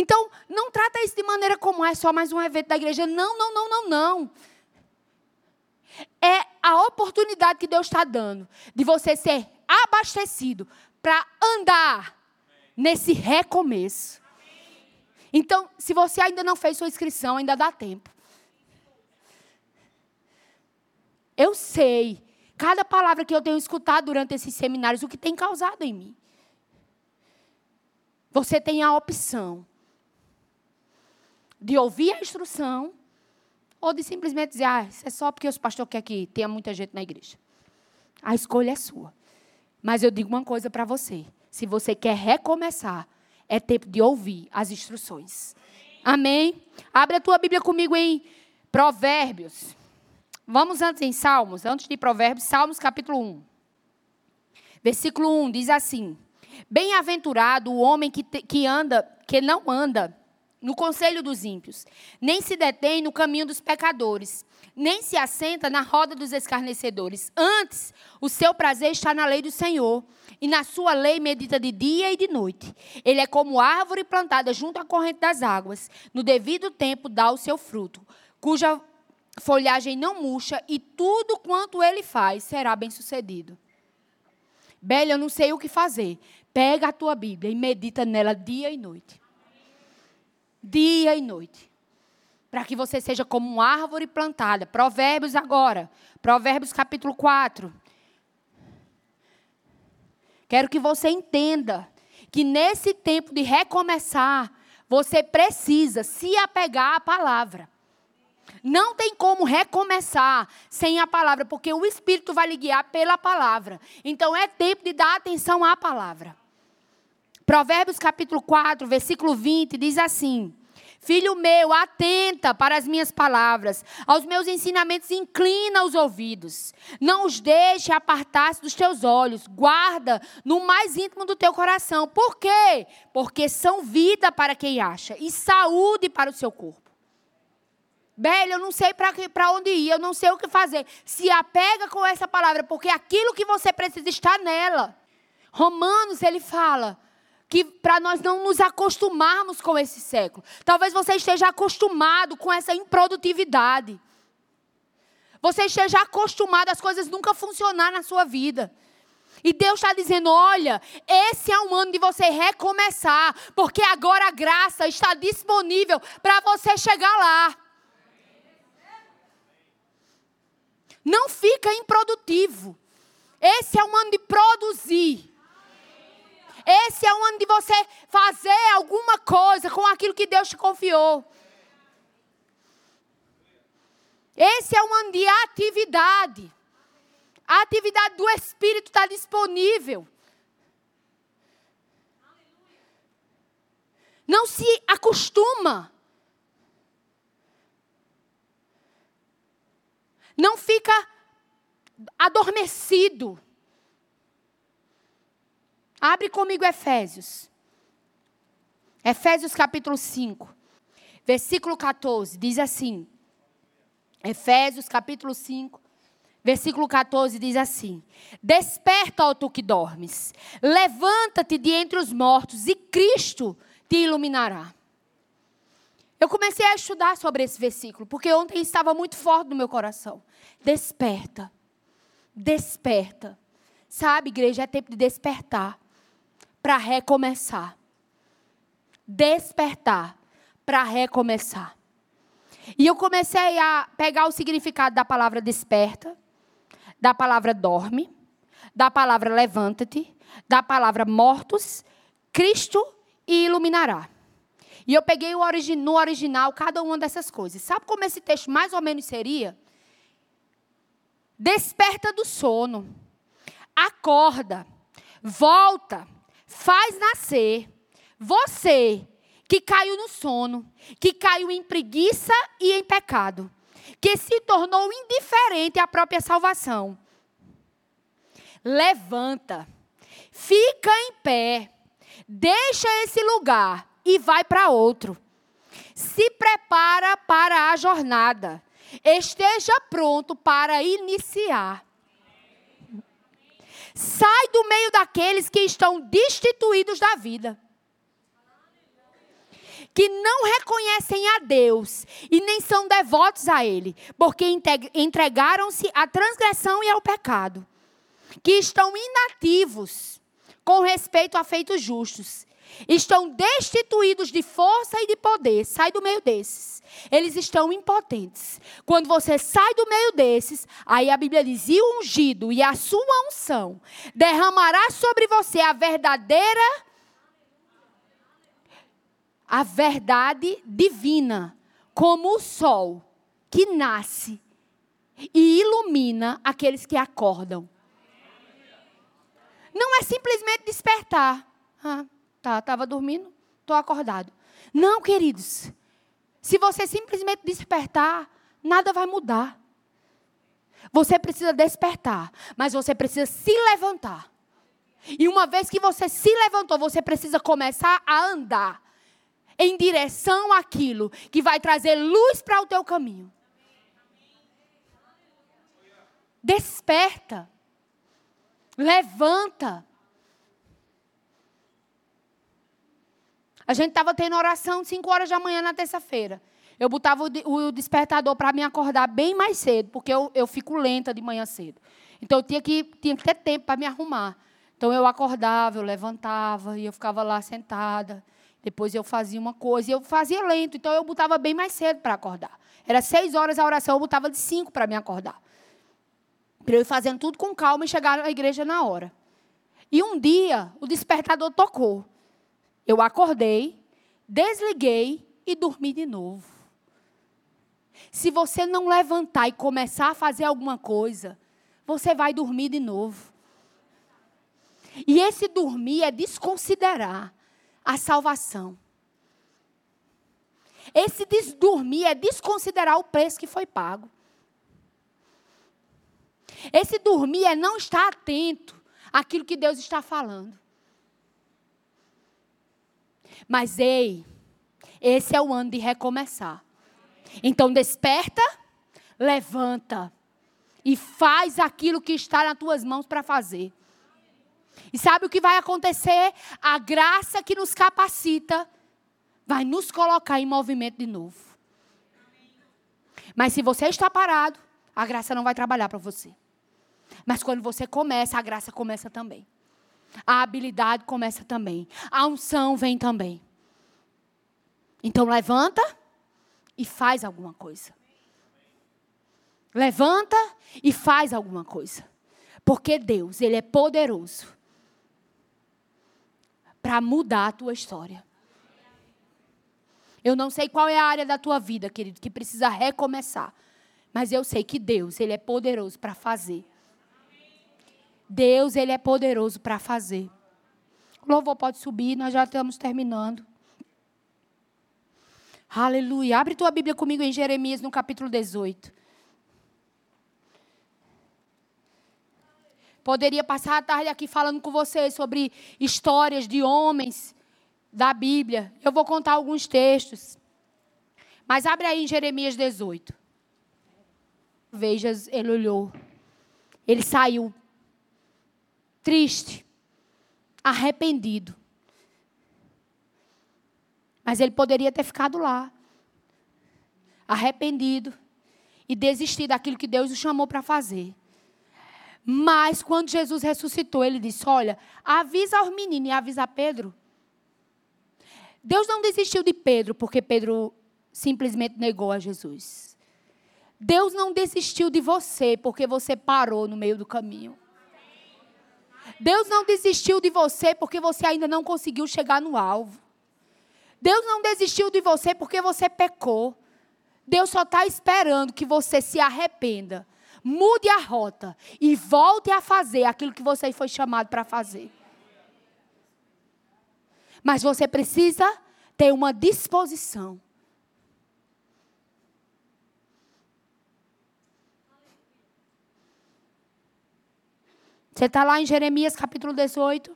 Então, não trata isso de maneira como é só mais um evento da igreja. Não, não, não, não, não. É a oportunidade que Deus está dando de você ser abastecido para andar nesse recomeço. Então, se você ainda não fez sua inscrição, ainda dá tempo. Eu sei, cada palavra que eu tenho escutado durante esses seminários, o que tem causado em mim. Você tem a opção de ouvir a instrução Ou de simplesmente dizer, ah, isso é só porque os pastores querem que tenha muita gente na igreja. A escolha é sua. Mas eu digo uma coisa para você. Se você quer recomeçar, é tempo de ouvir as instruções. Amém? Abre a tua Bíblia comigo em Provérbios. Vamos antes em Salmos, antes de Provérbios, Salmos capítulo 1. Versículo 1 diz assim: Bem-aventurado o homem que, te, que anda, que não anda no conselho dos ímpios, nem se detém no caminho dos pecadores, nem se assenta na roda dos escarnecedores. Antes, o seu prazer está na lei do Senhor, e na sua lei medita de dia e de noite. Ele é como árvore plantada junto à corrente das águas, no devido tempo dá o seu fruto, cuja folhagem não murcha, e tudo quanto ele faz será bem-sucedido. Bela, eu não sei o que fazer. Pega a tua Bíblia e medita nela dia e noite dia e noite. Para que você seja como uma árvore plantada. Provérbios agora. Provérbios capítulo 4. Quero que você entenda que nesse tempo de recomeçar, você precisa se apegar à palavra. Não tem como recomeçar sem a palavra, porque o Espírito vai lhe guiar pela palavra. Então é tempo de dar atenção à palavra. Provérbios capítulo 4, versículo 20 diz assim: Filho meu, atenta para as minhas palavras, aos meus ensinamentos inclina os ouvidos. Não os deixe apartar-se dos teus olhos, guarda no mais íntimo do teu coração. Por quê? Porque são vida para quem acha e saúde para o seu corpo. Bela, eu não sei para onde ir, eu não sei o que fazer. Se apega com essa palavra, porque aquilo que você precisa está nela. Romanos, ele fala que para nós não nos acostumarmos com esse século. Talvez você esteja acostumado com essa improdutividade. Você esteja acostumado às coisas nunca funcionar na sua vida. E Deus está dizendo: olha, esse é um ano de você recomeçar, porque agora a graça está disponível para você chegar lá. Não fica improdutivo. Esse é um ano de produzir. Esse é o ano de você fazer alguma coisa com aquilo que Deus te confiou. Esse é um ano de atividade. A atividade do Espírito está disponível. Não se acostuma. Não fica adormecido. Abre comigo Efésios. Efésios capítulo 5, versículo 14, diz assim. Efésios capítulo 5, versículo 14 diz assim: Desperta, ó tu que dormes, levanta-te de entre os mortos e Cristo te iluminará. Eu comecei a estudar sobre esse versículo, porque ontem estava muito forte no meu coração. Desperta, desperta. Sabe, igreja, é tempo de despertar para recomeçar. Despertar para recomeçar. E eu comecei a pegar o significado da palavra desperta, da palavra dorme, da palavra levanta-te, da palavra mortos, Cristo e iluminará. E eu peguei no original cada uma dessas coisas. Sabe como esse texto mais ou menos seria? Desperta do sono, acorda, volta, faz nascer você que caiu no sono, que caiu em preguiça e em pecado, que se tornou indiferente à própria salvação. Levanta, fica em pé, deixa esse lugar e vai para outro. Se prepara para a jornada. Esteja pronto para iniciar. Sai do meio daqueles que estão destituídos da vida. Que não reconhecem a Deus e nem são devotos a Ele, porque entregaram-se à transgressão e ao pecado. Que estão inativos com respeito a feitos justos estão destituídos de força e de poder. Sai do meio desses. Eles estão impotentes. Quando você sai do meio desses, aí a Bíblia diz: e o ungido e a sua unção derramará sobre você a verdadeira. A verdade divina, como o sol que nasce e ilumina aqueles que acordam. Não é simplesmente despertar. Ah, tá, estava dormindo, estou acordado. Não, queridos. Se você simplesmente despertar, nada vai mudar. Você precisa despertar, mas você precisa se levantar. E uma vez que você se levantou, você precisa começar a andar em direção àquilo que vai trazer luz para o teu caminho. Desperta. Levanta. A gente estava tendo oração 5 horas da manhã na terça-feira. Eu botava o, despertador para me acordar bem mais cedo, porque eu, eu fico lenta de manhã cedo. Então eu tinha que, tinha que ter tempo para me arrumar. Então eu acordava, eu levantava e eu ficava lá sentada. Depois eu fazia uma coisa e eu fazia lento, então eu botava bem mais cedo para acordar. Era seis horas a oração, eu botava de cinco para me acordar. Para eu ir fazendo tudo com calma e chegar na igreja na hora. E um dia o despertador tocou. Eu acordei, desliguei e dormi de novo. Se você não levantar e começar a fazer alguma coisa, você vai dormir de novo. E esse dormir é desconsiderar a salvação. Esse desdormir é desconsiderar o preço que foi pago. Esse dormir é não estar atento àquilo que Deus está falando. Mas ei, esse é o ano de recomeçar. Então desperta, levanta e faz aquilo que está nas tuas mãos para fazer. E sabe o que vai acontecer? A graça que nos capacita vai nos colocar em movimento de novo. Mas se você está parado, a graça não vai trabalhar para você. Mas quando você começa, a graça começa também. A habilidade começa também. A unção vem também. Então levanta e faz alguma coisa. Levanta e faz alguma coisa. Porque Deus, Ele é poderoso para mudar a tua história. Eu não sei qual é a área da tua vida, querido, que precisa recomeçar. Mas eu sei que Deus, Ele é poderoso para fazer. Deus, Ele é poderoso para fazer. O louvor pode subir, nós já estamos terminando. Aleluia. Abre tua Bíblia comigo em Jeremias, no capítulo 18. Poderia passar a tarde aqui falando com vocês sobre histórias de homens da Bíblia. Eu vou contar alguns textos. Mas abre aí em Jeremias 18. Veja, ele olhou. Ele saiu triste, arrependido. Mas ele poderia ter ficado lá, arrependido e desistir daquilo que Deus o chamou para fazer. Mas quando Jesus ressuscitou, ele disse: Olha, avisa aos meninos e avisa Pedro. Deus não desistiu de Pedro porque Pedro simplesmente negou a Jesus. Deus não desistiu de você porque você parou no meio do caminho. Deus não desistiu de você porque você ainda não conseguiu chegar no alvo. Deus não desistiu de você porque você pecou. Deus só está esperando que você se arrependa mude a rota e volte a fazer aquilo que você foi chamado para fazer. Mas você precisa ter uma disposição. Você está lá em Jeremias capítulo 18,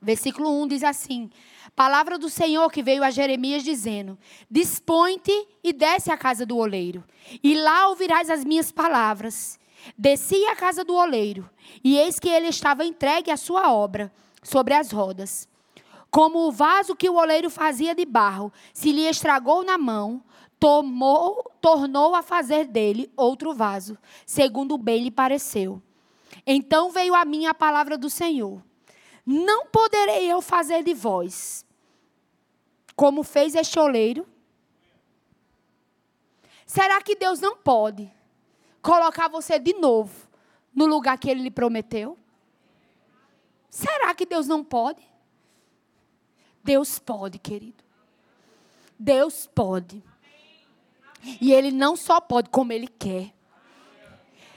versículo 1 diz assim: Palavra do Senhor que veio a Jeremias dizendo: Dispõe-te e desce à casa do oleiro, e lá ouvirás as minhas palavras. Desci à casa do oleiro, e eis que ele estava entregue à sua obra, sobre as rodas. Como o vaso que o oleiro fazia de barro se lhe estragou na mão, tomou, tornou a fazer dele outro vaso, segundo bem lhe pareceu. Então veio a mim a palavra do Senhor. Não poderei eu fazer de vós como fez este oleiro? Será que Deus não pode colocar você de novo no lugar que ele lhe prometeu? Será que Deus não pode? Deus pode, querido. Deus pode. E ele não só pode, como ele quer.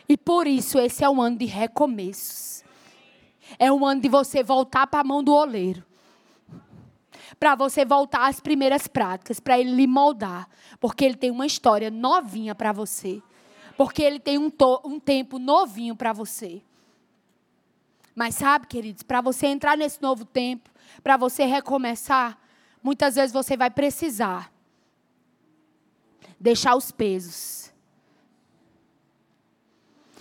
E por isso esse é um ano de recomeços. É um ano de você voltar para a mão do oleiro. Para você voltar às primeiras práticas, para ele lhe moldar. Porque ele tem uma história novinha para você. Porque ele tem um, um tempo novinho para você. Mas sabe, queridos, para você entrar nesse novo tempo, para você recomeçar, muitas vezes você vai precisar deixar os pesos.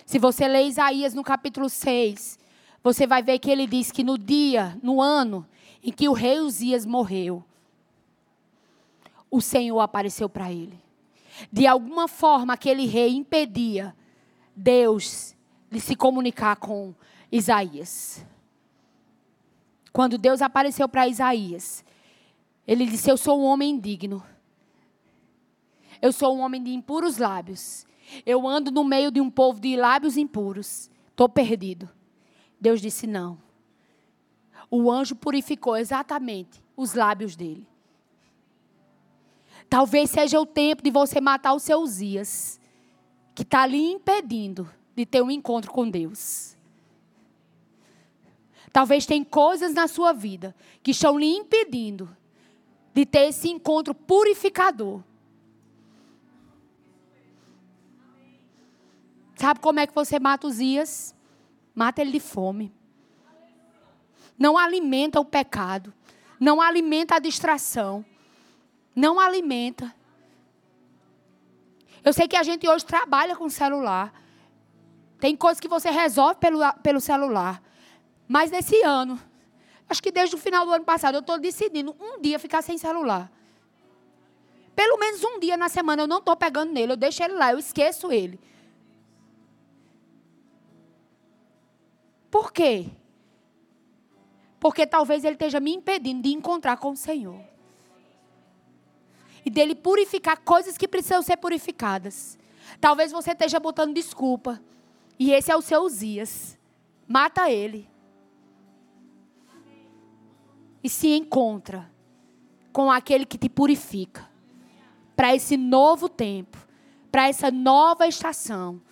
Se você ler Isaías no capítulo 6, você vai ver que ele diz que no dia, no ano em que o rei Uzias morreu, o Senhor apareceu para ele. De alguma forma, aquele rei impedia Deus de se comunicar com Isaías. Quando Deus apareceu para Isaías, ele disse: Eu sou um homem indigno. Eu sou um homem de impuros lábios. Eu ando no meio de um povo de lábios impuros. Estou perdido. Deus disse: Não. O anjo purificou exatamente os lábios dele. Talvez seja o tempo de você matar os seus dias, que está lhe impedindo de ter um encontro com Deus. Talvez tem coisas na sua vida que estão lhe impedindo de ter esse encontro purificador. Sabe como é que você mata os dias? Mata ele de fome. Não alimenta o pecado. Não alimenta a distração. Não alimenta. Eu sei que a gente hoje trabalha com celular. Tem coisas que você resolve pelo, pelo celular. Mas nesse ano, acho que desde o final do ano passado, eu estou decidindo um dia ficar sem celular. Pelo menos um dia na semana eu não estou pegando nele, eu deixo ele lá, eu esqueço ele. Por quê? Porque talvez ele esteja me impedindo de encontrar com o Senhor. E dele purificar coisas que precisam ser purificadas. Talvez você esteja botando desculpa. E esse é o seu Zias. Mata ele e se encontra com aquele que te purifica para esse novo tempo, para essa nova estação.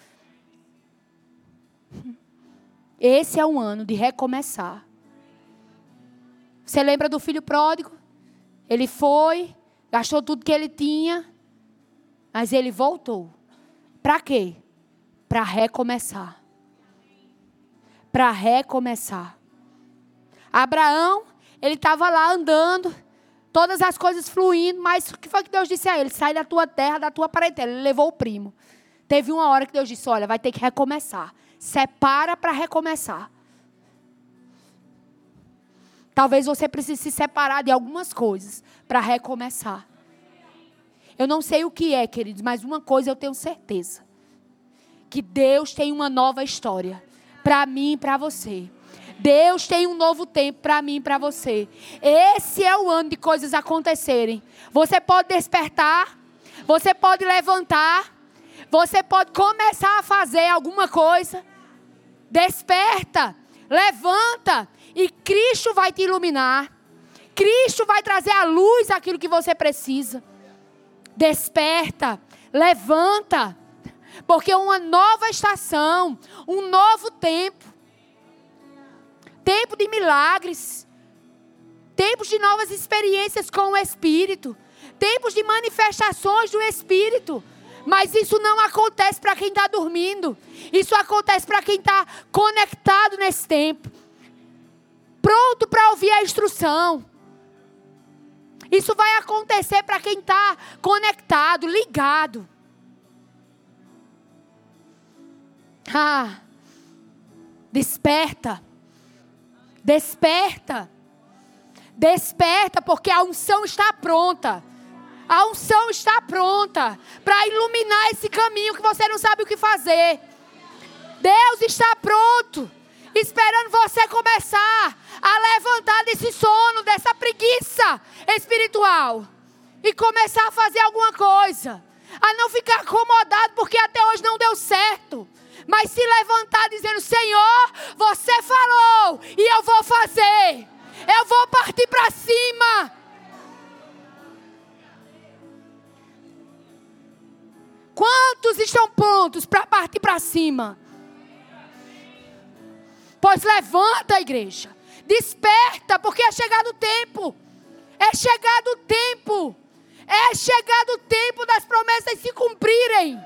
Esse é um ano de recomeçar. Você lembra do filho pródigo? Ele foi, gastou tudo que ele tinha, mas ele voltou. Para quê? Para recomeçar. Para recomeçar. Abraão ele estava lá andando, todas as coisas fluindo, mas o que foi que Deus disse a ele? Sai da tua terra, da tua parentela. Ele levou o primo. Teve uma hora que Deus disse: Olha, vai ter que recomeçar. Separa para recomeçar. Talvez você precise se separar de algumas coisas para recomeçar. Eu não sei o que é, queridos, mas uma coisa eu tenho certeza: que Deus tem uma nova história para mim e para você. Deus tem um novo tempo para mim e para você. Esse é o ano de coisas acontecerem. Você pode despertar, você pode levantar, você pode começar a fazer alguma coisa. Desperta, levanta e Cristo vai te iluminar. Cristo vai trazer à luz aquilo que você precisa. Desperta, levanta, porque uma nova estação, um novo tempo tempo de milagres, tempos de novas experiências com o Espírito, tempos de manifestações do Espírito. Mas isso não acontece para quem está dormindo. Isso acontece para quem está conectado nesse tempo. Pronto para ouvir a instrução. Isso vai acontecer para quem está conectado, ligado. Ah, desperta. Desperta. Desperta, porque a unção está pronta. A unção está pronta para iluminar esse caminho que você não sabe o que fazer. Deus está pronto, esperando você começar a levantar desse sono, dessa preguiça espiritual e começar a fazer alguma coisa. A não ficar acomodado porque até hoje não deu certo mas se levantar dizendo: Senhor, você falou e eu vou fazer, eu vou partir para cima. Quantos estão prontos para partir para cima? Pois levanta igreja. Desperta, porque é chegado o tempo. É chegado o tempo. É chegado o tempo das promessas se cumprirem.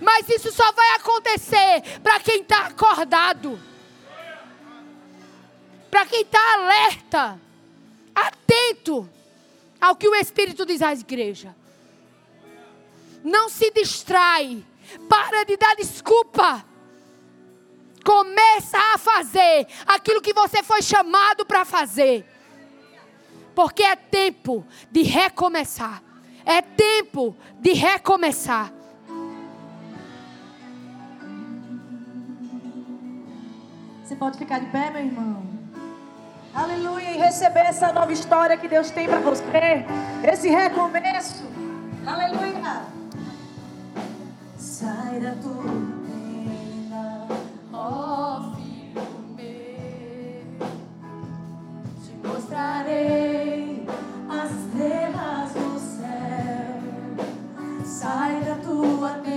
Mas isso só vai acontecer para quem está acordado. Para quem está alerta. Atento ao que o Espírito diz à igreja. Não se distrai. Para de dar desculpa. Começa a fazer aquilo que você foi chamado para fazer. Porque é tempo de recomeçar. É tempo de recomeçar.
Você pode ficar de pé, meu irmão. Aleluia. E receber essa nova história que Deus tem para você. Esse recomeço. Aleluia. Sai da tua tenda, ó oh, filho meu. Te mostrarei as estrelas do céu. Sai da tua tenda,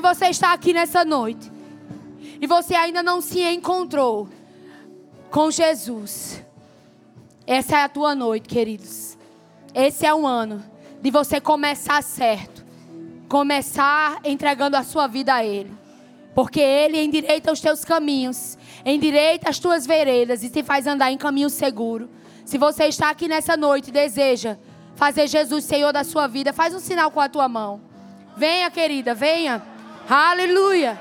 Se você está aqui nessa noite e você ainda não se encontrou com Jesus, essa é a tua noite, queridos. Esse é um ano de você começar certo. Começar entregando a sua vida a Ele. Porque Ele endireita os teus caminhos, endireita as tuas veredas e te faz andar em caminho seguro. Se você está aqui nessa noite e deseja fazer Jesus Senhor da sua vida, faz um sinal com a tua mão. Venha, querida, venha. Aleluia.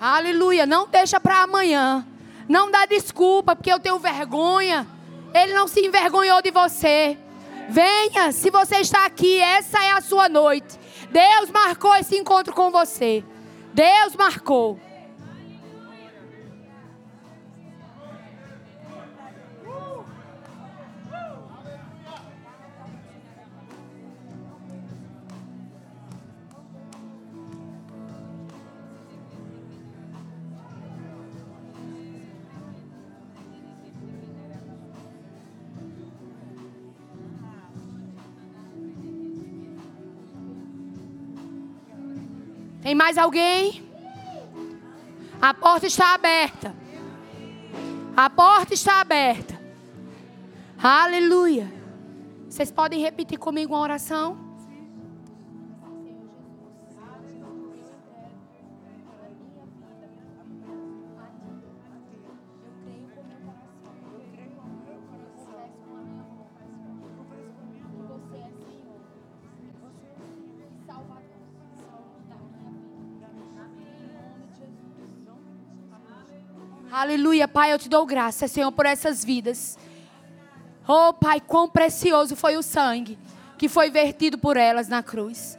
Aleluia. Não deixa para amanhã. Não dá desculpa porque eu tenho vergonha. Ele não se envergonhou de você. Venha, se você está aqui, essa é a sua noite. Deus marcou esse encontro com você. Deus marcou. Tem mais alguém? A porta está aberta. A porta está aberta. Aleluia. Vocês podem repetir comigo uma oração? Aleluia, Pai, eu te dou graça, Senhor, por essas vidas. Oh, Pai, quão precioso foi o sangue que foi vertido por elas na cruz.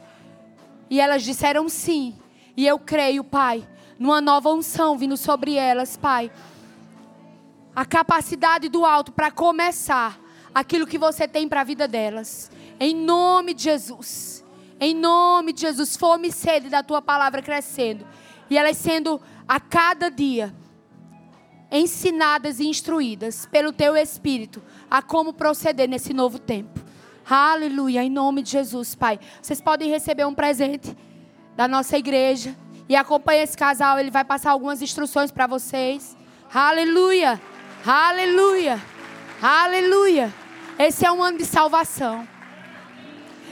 E elas disseram sim. E eu creio, Pai, numa nova unção vindo sobre elas, Pai. a capacidade do alto para começar aquilo que você tem para a vida delas. Em nome de Jesus. Em nome de Jesus, fome e sede da tua palavra crescendo. E elas sendo a cada dia ensinadas e instruídas pelo teu espírito a como proceder nesse novo tempo. Aleluia, em nome de Jesus, Pai. Vocês podem receber um presente da nossa igreja e acompanha esse casal, ele vai passar algumas instruções para vocês. Aleluia. Aleluia. Aleluia. Esse é um ano de salvação.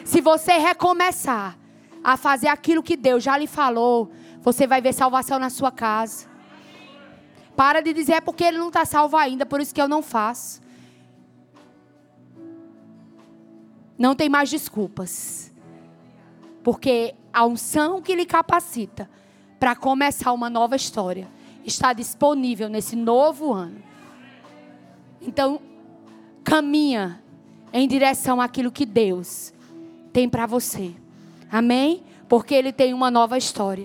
Se você recomeçar a fazer aquilo que Deus já lhe falou, você vai ver salvação na sua casa. Para de dizer é porque ele não está salvo ainda, por isso que eu não faço. Não tem mais desculpas. Porque a unção que lhe capacita para começar uma nova história está disponível nesse novo ano. Então, caminha em direção àquilo que Deus tem para você. Amém? Porque Ele tem uma nova história.